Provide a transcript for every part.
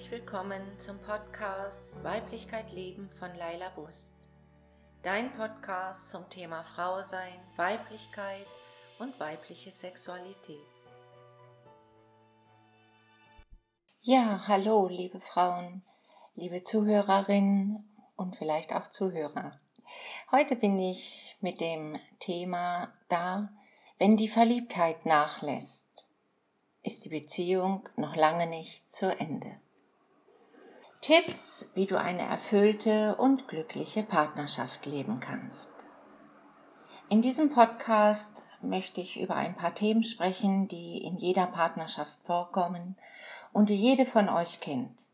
herzlich willkommen zum Podcast Weiblichkeit Leben von Laila Bust. Dein Podcast zum Thema Frau sein, Weiblichkeit und weibliche Sexualität. Ja, hallo, liebe Frauen, liebe Zuhörerinnen und vielleicht auch Zuhörer. Heute bin ich mit dem Thema da, wenn die Verliebtheit nachlässt ist die Beziehung noch lange nicht zu Ende. Tipps, wie du eine erfüllte und glückliche Partnerschaft leben kannst. In diesem Podcast möchte ich über ein paar Themen sprechen, die in jeder Partnerschaft vorkommen und die jede von euch kennt,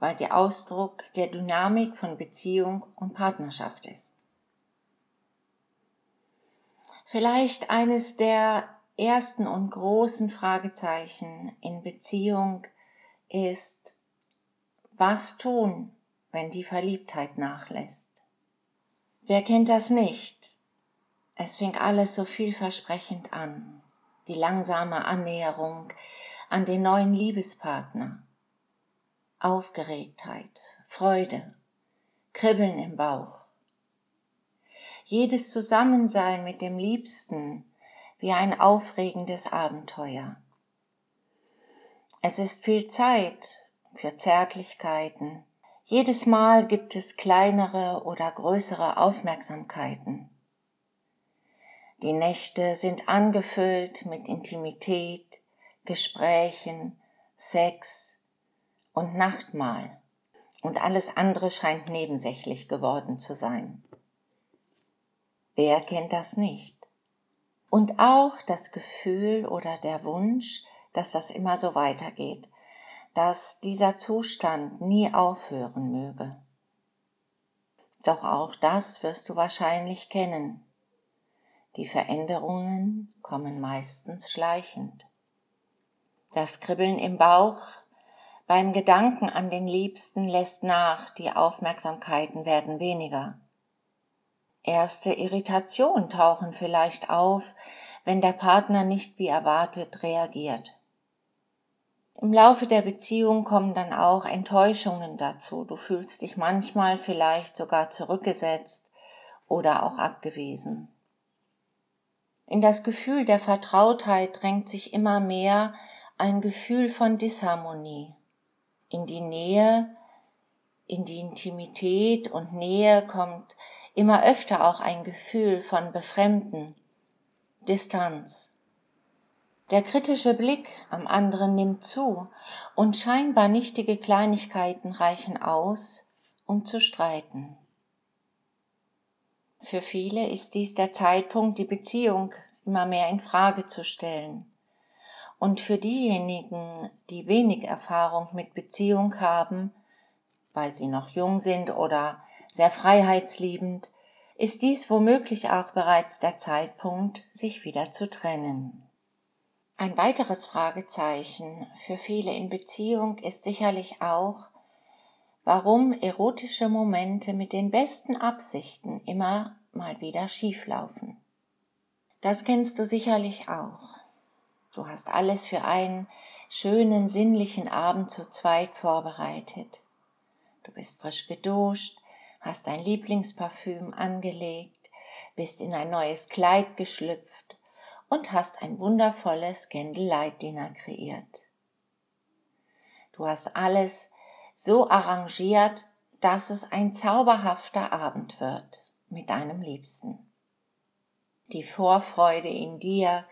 weil sie Ausdruck der Dynamik von Beziehung und Partnerschaft ist. Vielleicht eines der ersten und großen Fragezeichen in Beziehung ist, was tun, wenn die Verliebtheit nachlässt? Wer kennt das nicht? Es fing alles so vielversprechend an. Die langsame Annäherung an den neuen Liebespartner. Aufgeregtheit, Freude, Kribbeln im Bauch. Jedes Zusammensein mit dem Liebsten wie ein aufregendes Abenteuer. Es ist viel Zeit für Zärtlichkeiten. Jedes Mal gibt es kleinere oder größere Aufmerksamkeiten. Die Nächte sind angefüllt mit Intimität, Gesprächen, Sex und Nachtmahl, und alles andere scheint nebensächlich geworden zu sein. Wer kennt das nicht? Und auch das Gefühl oder der Wunsch, dass das immer so weitergeht, dass dieser Zustand nie aufhören möge. Doch auch das wirst du wahrscheinlich kennen. Die Veränderungen kommen meistens schleichend. Das Kribbeln im Bauch beim Gedanken an den Liebsten lässt nach, die Aufmerksamkeiten werden weniger. Erste Irritationen tauchen vielleicht auf, wenn der Partner nicht wie erwartet reagiert. Im Laufe der Beziehung kommen dann auch Enttäuschungen dazu. Du fühlst dich manchmal vielleicht sogar zurückgesetzt oder auch abgewiesen. In das Gefühl der Vertrautheit drängt sich immer mehr ein Gefühl von Disharmonie. In die Nähe, in die Intimität und Nähe kommt immer öfter auch ein Gefühl von Befremden, Distanz. Der kritische Blick am anderen nimmt zu und scheinbar nichtige Kleinigkeiten reichen aus, um zu streiten. Für viele ist dies der Zeitpunkt, die Beziehung immer mehr in Frage zu stellen. Und für diejenigen, die wenig Erfahrung mit Beziehung haben, weil sie noch jung sind oder sehr freiheitsliebend, ist dies womöglich auch bereits der Zeitpunkt, sich wieder zu trennen. Ein weiteres Fragezeichen für viele in Beziehung ist sicherlich auch, warum erotische Momente mit den besten Absichten immer mal wieder schieflaufen. Das kennst du sicherlich auch. Du hast alles für einen schönen, sinnlichen Abend zu zweit vorbereitet. Du bist frisch geduscht, hast dein Lieblingsparfüm angelegt, bist in ein neues Kleid geschlüpft und hast ein wundervolles Candlelight-Dinner kreiert. Du hast alles so arrangiert, dass es ein zauberhafter Abend wird mit deinem Liebsten. Die Vorfreude in dir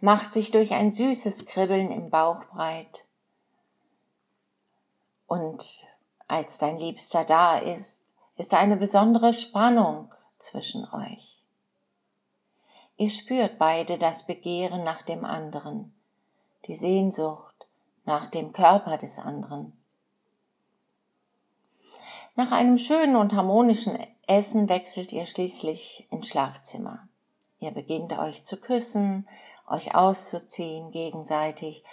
macht sich durch ein süßes Kribbeln im Bauch breit. Und als dein Liebster da ist, ist eine besondere Spannung zwischen euch. Ihr spürt beide das Begehren nach dem anderen, die Sehnsucht nach dem Körper des anderen. Nach einem schönen und harmonischen Essen wechselt ihr schließlich ins Schlafzimmer. Ihr beginnt euch zu küssen, euch auszuziehen gegenseitig,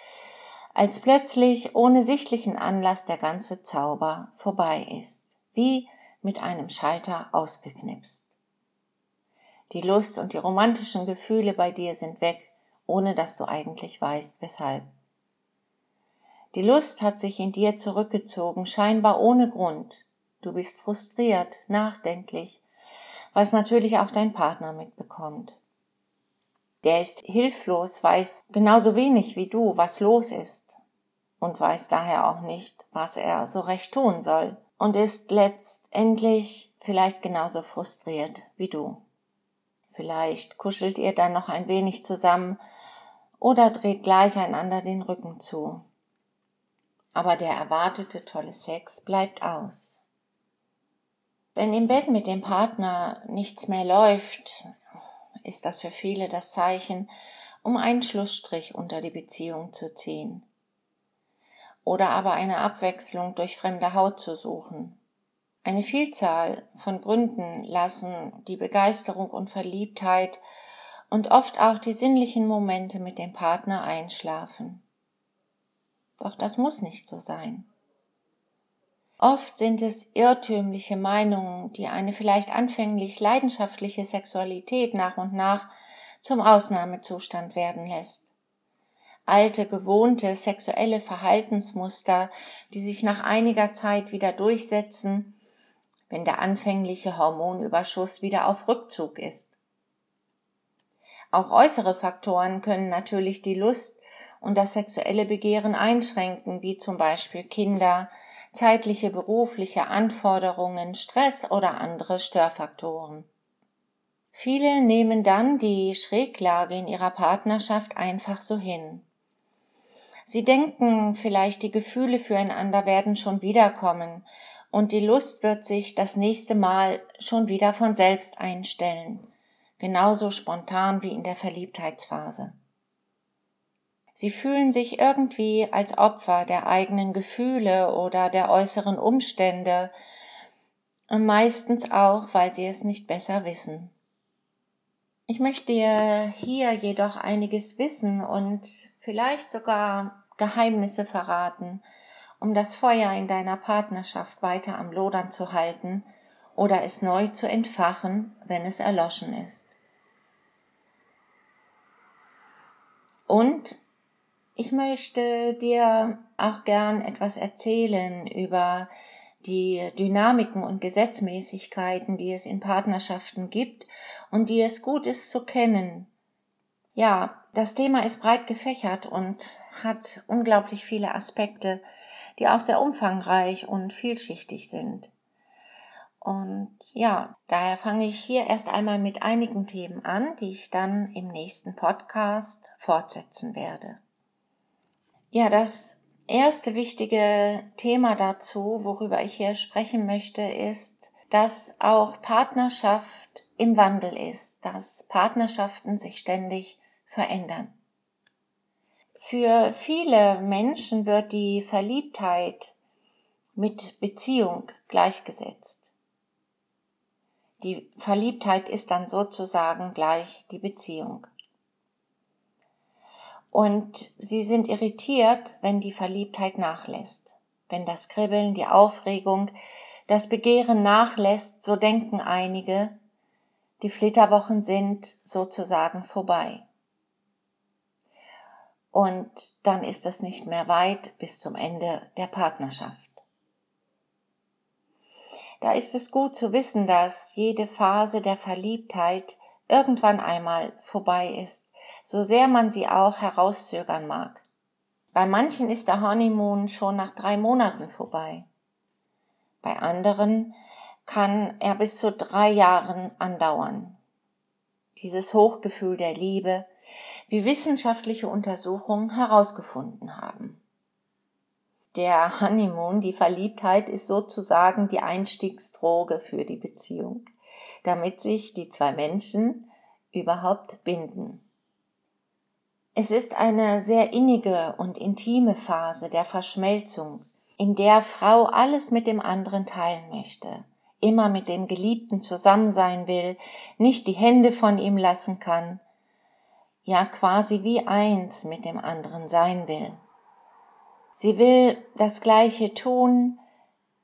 als plötzlich ohne sichtlichen Anlass der ganze Zauber vorbei ist, wie mit einem Schalter ausgeknipst. Die Lust und die romantischen Gefühle bei dir sind weg, ohne dass du eigentlich weißt, weshalb. Die Lust hat sich in dir zurückgezogen, scheinbar ohne Grund. Du bist frustriert, nachdenklich, was natürlich auch dein Partner mitbekommt. Der ist hilflos, weiß genauso wenig wie du, was los ist und weiß daher auch nicht, was er so recht tun soll und ist letztendlich vielleicht genauso frustriert wie du. Vielleicht kuschelt ihr dann noch ein wenig zusammen oder dreht gleich einander den Rücken zu. Aber der erwartete tolle Sex bleibt aus. Wenn im Bett mit dem Partner nichts mehr läuft, ist das für viele das Zeichen, um einen Schlussstrich unter die Beziehung zu ziehen. Oder aber eine Abwechslung durch fremde Haut zu suchen. Eine Vielzahl von Gründen lassen die Begeisterung und Verliebtheit und oft auch die sinnlichen Momente mit dem Partner einschlafen. Doch das muss nicht so sein. Oft sind es irrtümliche Meinungen, die eine vielleicht anfänglich leidenschaftliche Sexualität nach und nach zum Ausnahmezustand werden lässt. Alte, gewohnte sexuelle Verhaltensmuster, die sich nach einiger Zeit wieder durchsetzen, wenn der anfängliche Hormonüberschuss wieder auf Rückzug ist. Auch äußere Faktoren können natürlich die Lust und das sexuelle Begehren einschränken, wie zum Beispiel Kinder, zeitliche berufliche Anforderungen, Stress oder andere Störfaktoren. Viele nehmen dann die Schräglage in ihrer Partnerschaft einfach so hin. Sie denken vielleicht, die Gefühle füreinander werden schon wiederkommen und die Lust wird sich das nächste Mal schon wieder von selbst einstellen, genauso spontan wie in der Verliebtheitsphase. Sie fühlen sich irgendwie als Opfer der eigenen Gefühle oder der äußeren Umstände, meistens auch, weil sie es nicht besser wissen. Ich möchte hier jedoch einiges wissen und vielleicht sogar Geheimnisse verraten, um das Feuer in deiner Partnerschaft weiter am Lodern zu halten oder es neu zu entfachen, wenn es erloschen ist. Und ich möchte dir auch gern etwas erzählen über die Dynamiken und Gesetzmäßigkeiten, die es in Partnerschaften gibt und die es gut ist zu kennen. Ja, das Thema ist breit gefächert und hat unglaublich viele Aspekte, die auch sehr umfangreich und vielschichtig sind. Und ja, daher fange ich hier erst einmal mit einigen Themen an, die ich dann im nächsten Podcast fortsetzen werde. Ja, das erste wichtige Thema dazu, worüber ich hier sprechen möchte, ist, dass auch Partnerschaft im Wandel ist, dass Partnerschaften sich ständig verändern. Für viele Menschen wird die Verliebtheit mit Beziehung gleichgesetzt. Die Verliebtheit ist dann sozusagen gleich die Beziehung. Und sie sind irritiert, wenn die Verliebtheit nachlässt. Wenn das Kribbeln, die Aufregung, das Begehren nachlässt, so denken einige, die Flitterwochen sind sozusagen vorbei. Und dann ist es nicht mehr weit bis zum Ende der Partnerschaft. Da ist es gut zu wissen, dass jede Phase der Verliebtheit irgendwann einmal vorbei ist so sehr man sie auch herauszögern mag. Bei manchen ist der Honeymoon schon nach drei Monaten vorbei. Bei anderen kann er bis zu drei Jahren andauern. Dieses Hochgefühl der Liebe, wie wissenschaftliche Untersuchungen herausgefunden haben. Der Honeymoon, die Verliebtheit, ist sozusagen die Einstiegsdroge für die Beziehung, damit sich die zwei Menschen überhaupt binden. Es ist eine sehr innige und intime Phase der Verschmelzung, in der Frau alles mit dem anderen teilen möchte, immer mit dem Geliebten zusammen sein will, nicht die Hände von ihm lassen kann, ja quasi wie eins mit dem anderen sein will. Sie will das Gleiche tun,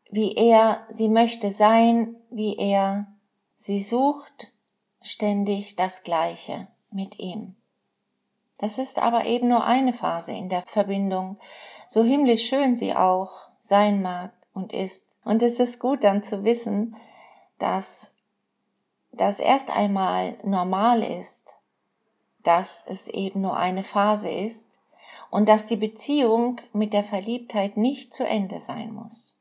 wie er, sie möchte sein, wie er, sie sucht ständig das Gleiche mit ihm. Das ist aber eben nur eine Phase in der Verbindung, so himmlisch schön sie auch sein mag und ist. Und es ist gut dann zu wissen, dass das erst einmal normal ist, dass es eben nur eine Phase ist und dass die Beziehung mit der Verliebtheit nicht zu Ende sein muss.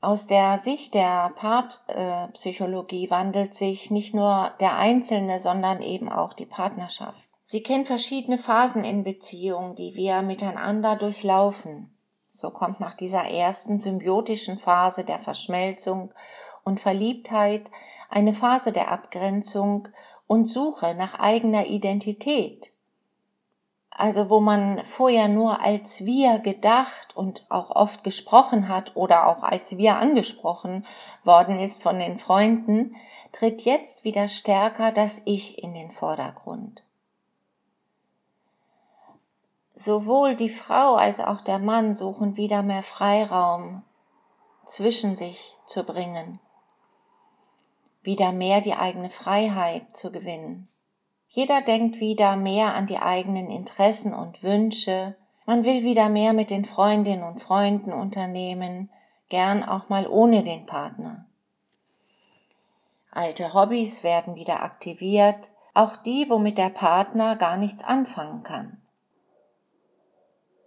Aus der Sicht der Paarpsychologie wandelt sich nicht nur der Einzelne, sondern eben auch die Partnerschaft. Sie kennt verschiedene Phasen in Beziehungen, die wir miteinander durchlaufen. So kommt nach dieser ersten symbiotischen Phase der Verschmelzung und Verliebtheit eine Phase der Abgrenzung und Suche nach eigener Identität, also wo man vorher nur als wir gedacht und auch oft gesprochen hat oder auch als wir angesprochen worden ist von den Freunden, tritt jetzt wieder stärker das Ich in den Vordergrund. Sowohl die Frau als auch der Mann suchen wieder mehr Freiraum zwischen sich zu bringen, wieder mehr die eigene Freiheit zu gewinnen. Jeder denkt wieder mehr an die eigenen Interessen und Wünsche. Man will wieder mehr mit den Freundinnen und Freunden unternehmen, gern auch mal ohne den Partner. Alte Hobbys werden wieder aktiviert, auch die, womit der Partner gar nichts anfangen kann.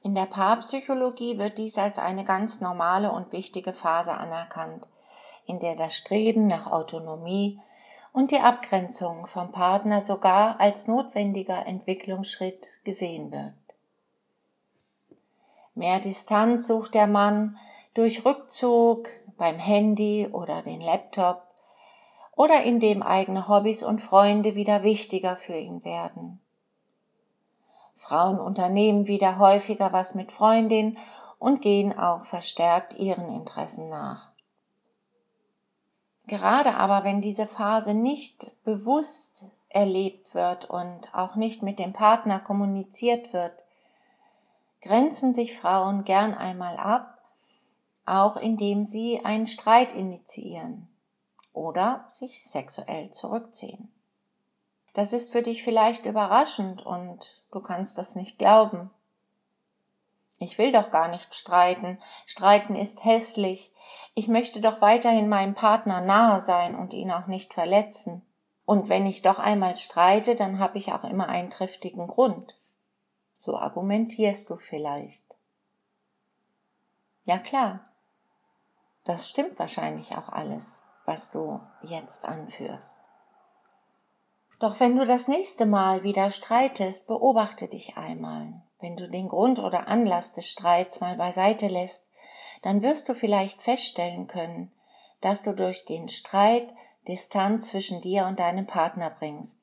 In der Paarpsychologie wird dies als eine ganz normale und wichtige Phase anerkannt, in der das Streben nach Autonomie und die Abgrenzung vom Partner sogar als notwendiger Entwicklungsschritt gesehen wird. Mehr Distanz sucht der Mann durch Rückzug beim Handy oder den Laptop oder indem eigene Hobbys und Freunde wieder wichtiger für ihn werden. Frauen unternehmen wieder häufiger was mit Freundin und gehen auch verstärkt ihren Interessen nach. Gerade aber, wenn diese Phase nicht bewusst erlebt wird und auch nicht mit dem Partner kommuniziert wird, grenzen sich Frauen gern einmal ab, auch indem sie einen Streit initiieren oder sich sexuell zurückziehen. Das ist für dich vielleicht überraschend und du kannst das nicht glauben. Ich will doch gar nicht streiten. Streiten ist hässlich. Ich möchte doch weiterhin meinem Partner nahe sein und ihn auch nicht verletzen. Und wenn ich doch einmal streite, dann habe ich auch immer einen triftigen Grund. So argumentierst du vielleicht. Ja klar, das stimmt wahrscheinlich auch alles, was du jetzt anführst. Doch wenn du das nächste Mal wieder streitest, beobachte dich einmal. Wenn du den Grund oder Anlass des Streits mal beiseite lässt, dann wirst du vielleicht feststellen können, dass du durch den Streit Distanz zwischen dir und deinem Partner bringst.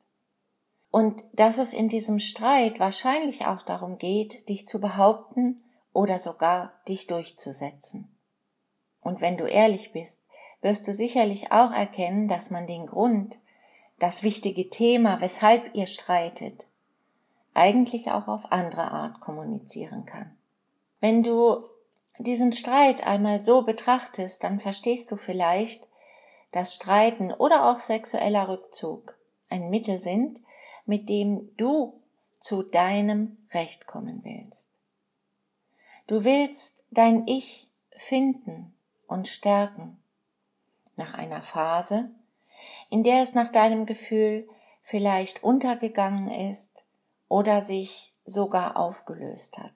Und dass es in diesem Streit wahrscheinlich auch darum geht, dich zu behaupten oder sogar dich durchzusetzen. Und wenn du ehrlich bist, wirst du sicherlich auch erkennen, dass man den Grund, das wichtige Thema, weshalb ihr streitet, eigentlich auch auf andere Art kommunizieren kann. Wenn du diesen Streit einmal so betrachtest, dann verstehst du vielleicht, dass Streiten oder auch sexueller Rückzug ein Mittel sind, mit dem du zu deinem Recht kommen willst. Du willst dein Ich finden und stärken nach einer Phase, in der es nach deinem Gefühl vielleicht untergegangen ist oder sich sogar aufgelöst hat.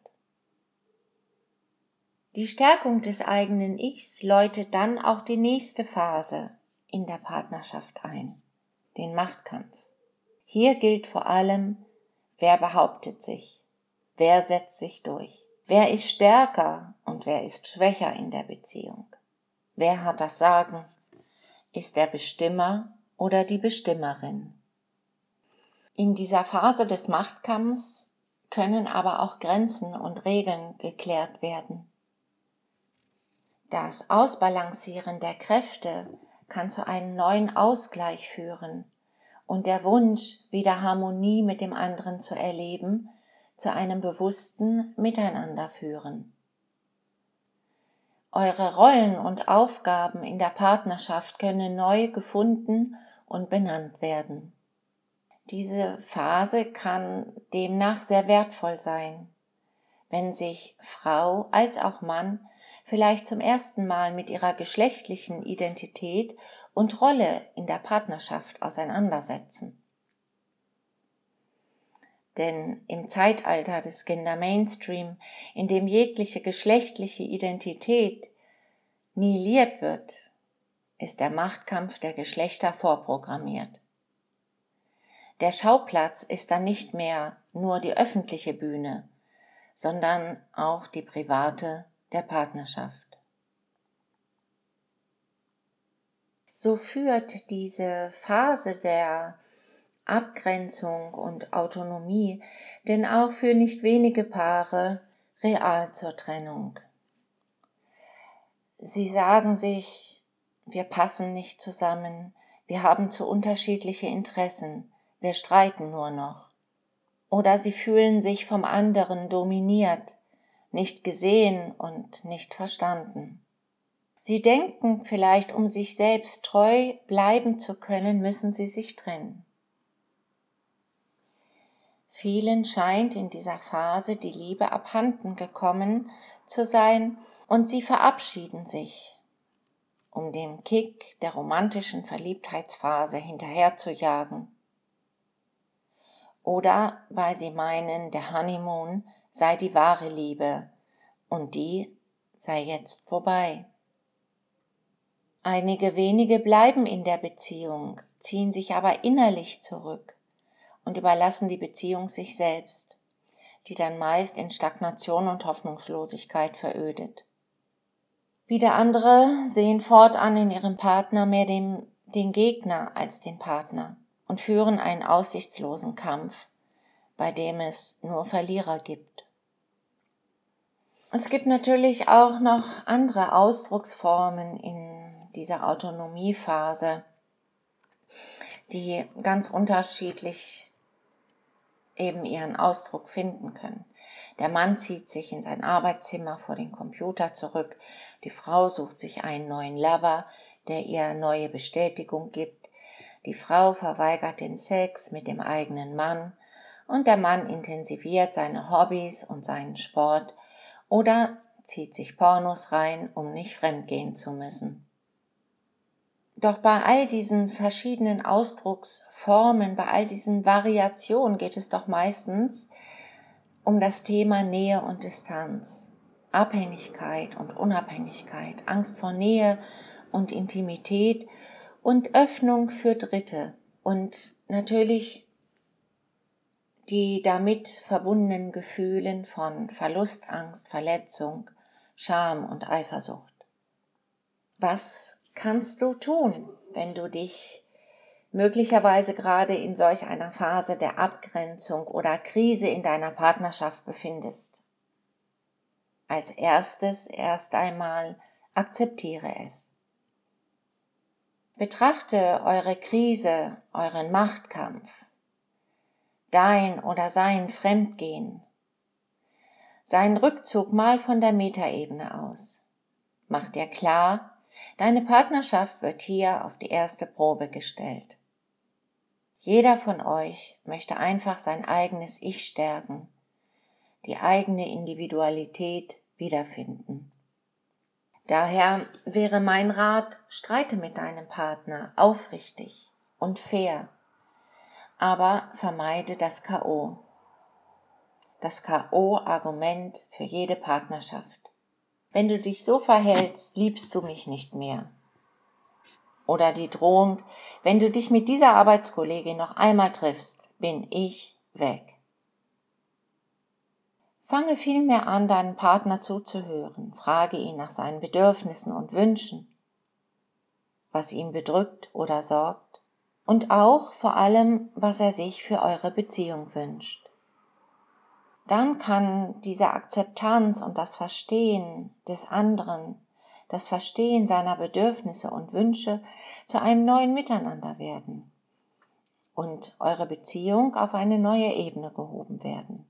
Die Stärkung des eigenen Ichs läutet dann auch die nächste Phase in der Partnerschaft ein, den Machtkampf. Hier gilt vor allem, wer behauptet sich, wer setzt sich durch, wer ist stärker und wer ist schwächer in der Beziehung, wer hat das Sagen, ist der Bestimmer oder die Bestimmerin. In dieser Phase des Machtkampfs können aber auch Grenzen und Regeln geklärt werden. Das Ausbalancieren der Kräfte kann zu einem neuen Ausgleich führen und der Wunsch, wieder Harmonie mit dem anderen zu erleben, zu einem bewussten Miteinander führen. Eure Rollen und Aufgaben in der Partnerschaft können neu gefunden und benannt werden. Diese Phase kann demnach sehr wertvoll sein, wenn sich Frau als auch Mann vielleicht zum ersten Mal mit ihrer geschlechtlichen Identität und Rolle in der Partnerschaft auseinandersetzen. Denn im Zeitalter des Gender Mainstream, in dem jegliche geschlechtliche Identität nihiliert wird, ist der Machtkampf der Geschlechter vorprogrammiert. Der Schauplatz ist dann nicht mehr nur die öffentliche Bühne, sondern auch die private der Partnerschaft. So führt diese Phase der Abgrenzung und Autonomie denn auch für nicht wenige Paare real zur Trennung. Sie sagen sich, wir passen nicht zusammen, wir haben zu unterschiedliche Interessen, wir streiten nur noch. Oder sie fühlen sich vom anderen dominiert, nicht gesehen und nicht verstanden. Sie denken vielleicht, um sich selbst treu bleiben zu können, müssen sie sich trennen. Vielen scheint in dieser Phase die Liebe abhanden gekommen zu sein und sie verabschieden sich, um dem Kick der romantischen Verliebtheitsphase hinterherzujagen. Oder weil sie meinen, der Honeymoon sei die wahre Liebe und die sei jetzt vorbei. Einige wenige bleiben in der Beziehung, ziehen sich aber innerlich zurück und überlassen die Beziehung sich selbst, die dann meist in Stagnation und Hoffnungslosigkeit verödet. Wieder andere sehen fortan in ihrem Partner mehr den, den Gegner als den Partner und führen einen aussichtslosen Kampf, bei dem es nur Verlierer gibt. Es gibt natürlich auch noch andere Ausdrucksformen in dieser Autonomiephase, die ganz unterschiedlich eben ihren Ausdruck finden können. Der Mann zieht sich in sein Arbeitszimmer vor den Computer zurück, die Frau sucht sich einen neuen Lover, der ihr neue Bestätigung gibt, die Frau verweigert den Sex mit dem eigenen Mann und der Mann intensiviert seine Hobbys und seinen Sport, oder zieht sich Pornos rein, um nicht fremdgehen zu müssen. Doch bei all diesen verschiedenen Ausdrucksformen, bei all diesen Variationen geht es doch meistens um das Thema Nähe und Distanz, Abhängigkeit und Unabhängigkeit, Angst vor Nähe und Intimität und Öffnung für Dritte und natürlich die damit verbundenen Gefühlen von Verlustangst, Verletzung, Scham und Eifersucht. Was kannst du tun, wenn du dich möglicherweise gerade in solch einer Phase der Abgrenzung oder Krise in deiner Partnerschaft befindest? Als erstes erst einmal akzeptiere es. Betrachte eure Krise, euren Machtkampf, dein oder sein Fremdgehen, seinen Rückzug mal von der Metaebene aus. Mach dir klar, deine Partnerschaft wird hier auf die erste Probe gestellt. Jeder von euch möchte einfach sein eigenes Ich stärken, die eigene Individualität wiederfinden. Daher wäre mein Rat, streite mit deinem Partner aufrichtig und fair aber vermeide das KO. Das KO-Argument für jede Partnerschaft. Wenn du dich so verhältst, liebst du mich nicht mehr. Oder die Drohung, wenn du dich mit dieser Arbeitskollegin noch einmal triffst, bin ich weg. Fange vielmehr an, deinen Partner zuzuhören, frage ihn nach seinen Bedürfnissen und Wünschen, was ihn bedrückt oder sorgt und auch vor allem, was er sich für eure Beziehung wünscht. Dann kann diese Akzeptanz und das Verstehen des anderen, das Verstehen seiner Bedürfnisse und Wünsche zu einem neuen Miteinander werden und eure Beziehung auf eine neue Ebene gehoben werden.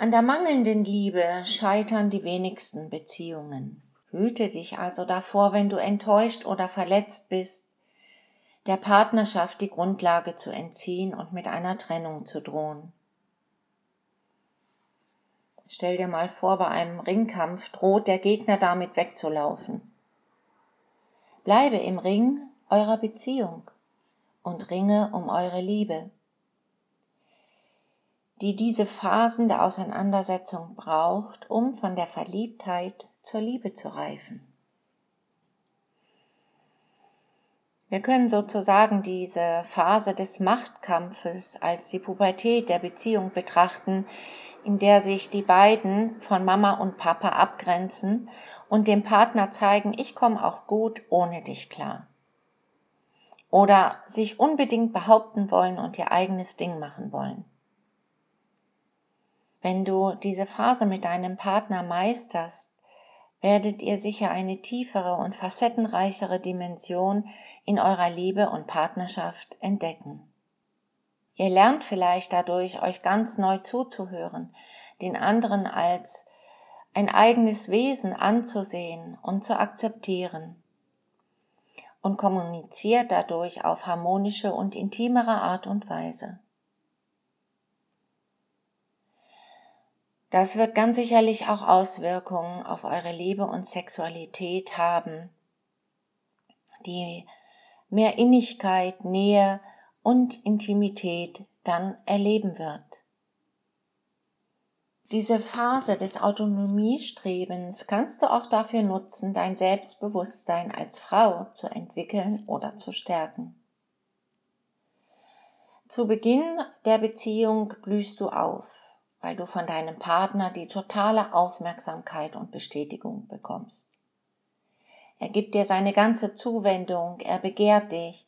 An der mangelnden Liebe scheitern die wenigsten Beziehungen. Hüte dich also davor, wenn du enttäuscht oder verletzt bist, der Partnerschaft die Grundlage zu entziehen und mit einer Trennung zu drohen. Stell dir mal vor, bei einem Ringkampf droht der Gegner damit wegzulaufen. Bleibe im Ring eurer Beziehung und ringe um eure Liebe, die diese Phasen der Auseinandersetzung braucht, um von der Verliebtheit zur Liebe zu reifen. Wir können sozusagen diese Phase des Machtkampfes als die Pubertät der Beziehung betrachten, in der sich die beiden von Mama und Papa abgrenzen und dem Partner zeigen, ich komme auch gut ohne dich klar. Oder sich unbedingt behaupten wollen und ihr eigenes Ding machen wollen. Wenn du diese Phase mit deinem Partner meisterst, werdet ihr sicher eine tiefere und facettenreichere Dimension in eurer Liebe und Partnerschaft entdecken. Ihr lernt vielleicht dadurch, euch ganz neu zuzuhören, den anderen als ein eigenes Wesen anzusehen und zu akzeptieren und kommuniziert dadurch auf harmonische und intimere Art und Weise. Das wird ganz sicherlich auch Auswirkungen auf eure Liebe und Sexualität haben, die mehr Innigkeit, Nähe und Intimität dann erleben wird. Diese Phase des Autonomiestrebens kannst du auch dafür nutzen, dein Selbstbewusstsein als Frau zu entwickeln oder zu stärken. Zu Beginn der Beziehung blühst du auf weil du von deinem Partner die totale Aufmerksamkeit und Bestätigung bekommst. Er gibt dir seine ganze Zuwendung, er begehrt dich,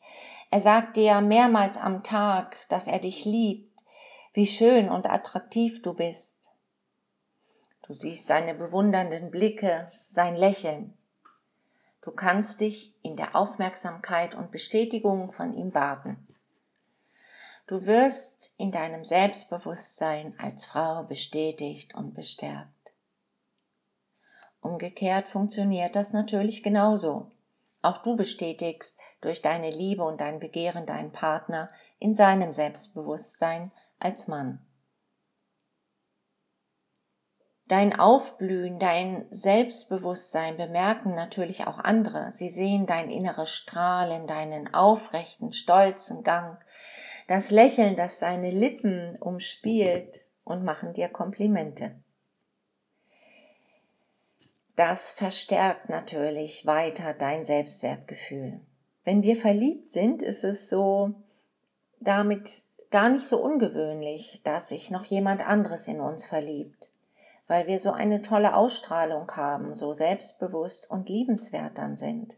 er sagt dir mehrmals am Tag, dass er dich liebt, wie schön und attraktiv du bist. Du siehst seine bewundernden Blicke, sein Lächeln. Du kannst dich in der Aufmerksamkeit und Bestätigung von ihm baden. Du wirst in deinem Selbstbewusstsein als Frau bestätigt und bestärkt. Umgekehrt funktioniert das natürlich genauso. Auch du bestätigst durch deine Liebe und dein Begehren deinen Partner in seinem Selbstbewusstsein als Mann. Dein Aufblühen, dein Selbstbewusstsein bemerken natürlich auch andere. Sie sehen dein inneres Strahlen, deinen aufrechten, stolzen Gang, das Lächeln, das deine Lippen umspielt und machen dir Komplimente. Das verstärkt natürlich weiter dein Selbstwertgefühl. Wenn wir verliebt sind, ist es so damit gar nicht so ungewöhnlich, dass sich noch jemand anderes in uns verliebt, weil wir so eine tolle Ausstrahlung haben, so selbstbewusst und liebenswert dann sind.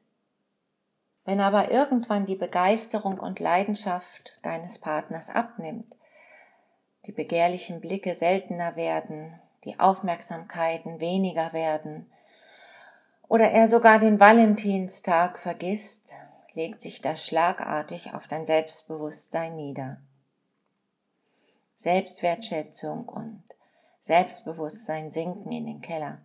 Wenn aber irgendwann die Begeisterung und Leidenschaft deines Partners abnimmt, die begehrlichen Blicke seltener werden, die Aufmerksamkeiten weniger werden, oder er sogar den Valentinstag vergisst, legt sich das schlagartig auf dein Selbstbewusstsein nieder. Selbstwertschätzung und Selbstbewusstsein sinken in den Keller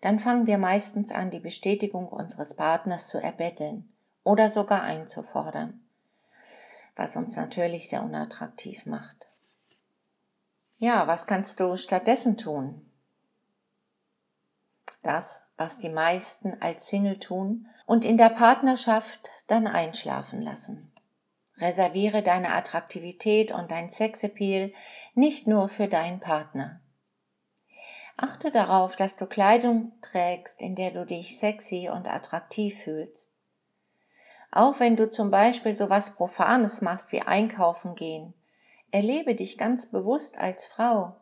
dann fangen wir meistens an, die Bestätigung unseres Partners zu erbetteln oder sogar einzufordern, was uns natürlich sehr unattraktiv macht. Ja, was kannst du stattdessen tun? Das, was die meisten als Single tun und in der Partnerschaft dann einschlafen lassen. Reserviere deine Attraktivität und dein Sexappeal nicht nur für deinen Partner. Achte darauf, dass du Kleidung trägst, in der du dich sexy und attraktiv fühlst. Auch wenn du zum Beispiel so was Profanes machst wie einkaufen gehen, erlebe dich ganz bewusst als Frau.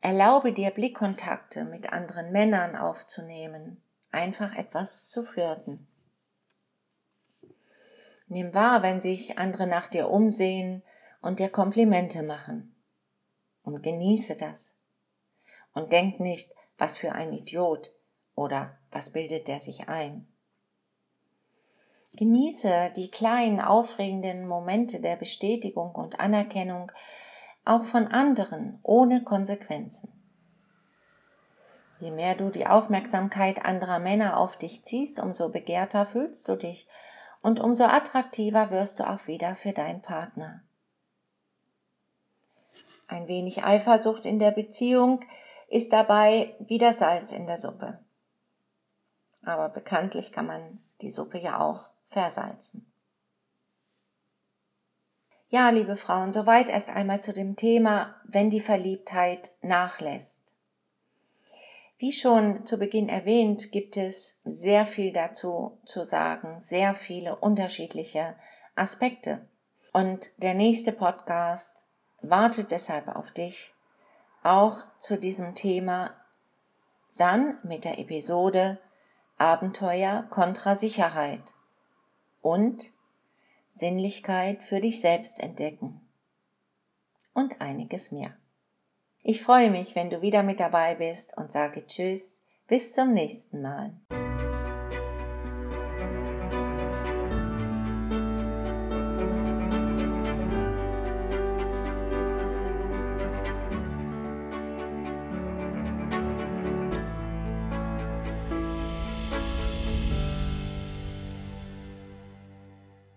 Erlaube dir Blickkontakte mit anderen Männern aufzunehmen, einfach etwas zu flirten. Nimm wahr, wenn sich andere nach dir umsehen und dir Komplimente machen. Und genieße das und denk nicht, was für ein Idiot oder was bildet der sich ein. Genieße die kleinen aufregenden Momente der Bestätigung und Anerkennung auch von anderen ohne Konsequenzen. Je mehr du die Aufmerksamkeit anderer Männer auf dich ziehst, umso begehrter fühlst du dich und umso attraktiver wirst du auch wieder für deinen Partner. Ein wenig Eifersucht in der Beziehung ist dabei wieder Salz in der Suppe. Aber bekanntlich kann man die Suppe ja auch versalzen. Ja, liebe Frauen, soweit erst einmal zu dem Thema, wenn die Verliebtheit nachlässt. Wie schon zu Beginn erwähnt, gibt es sehr viel dazu zu sagen, sehr viele unterschiedliche Aspekte. Und der nächste Podcast wartet deshalb auf dich, auch zu diesem Thema, dann mit der Episode Abenteuer kontra Sicherheit und Sinnlichkeit für dich selbst entdecken und einiges mehr. Ich freue mich, wenn du wieder mit dabei bist und sage Tschüss, bis zum nächsten Mal.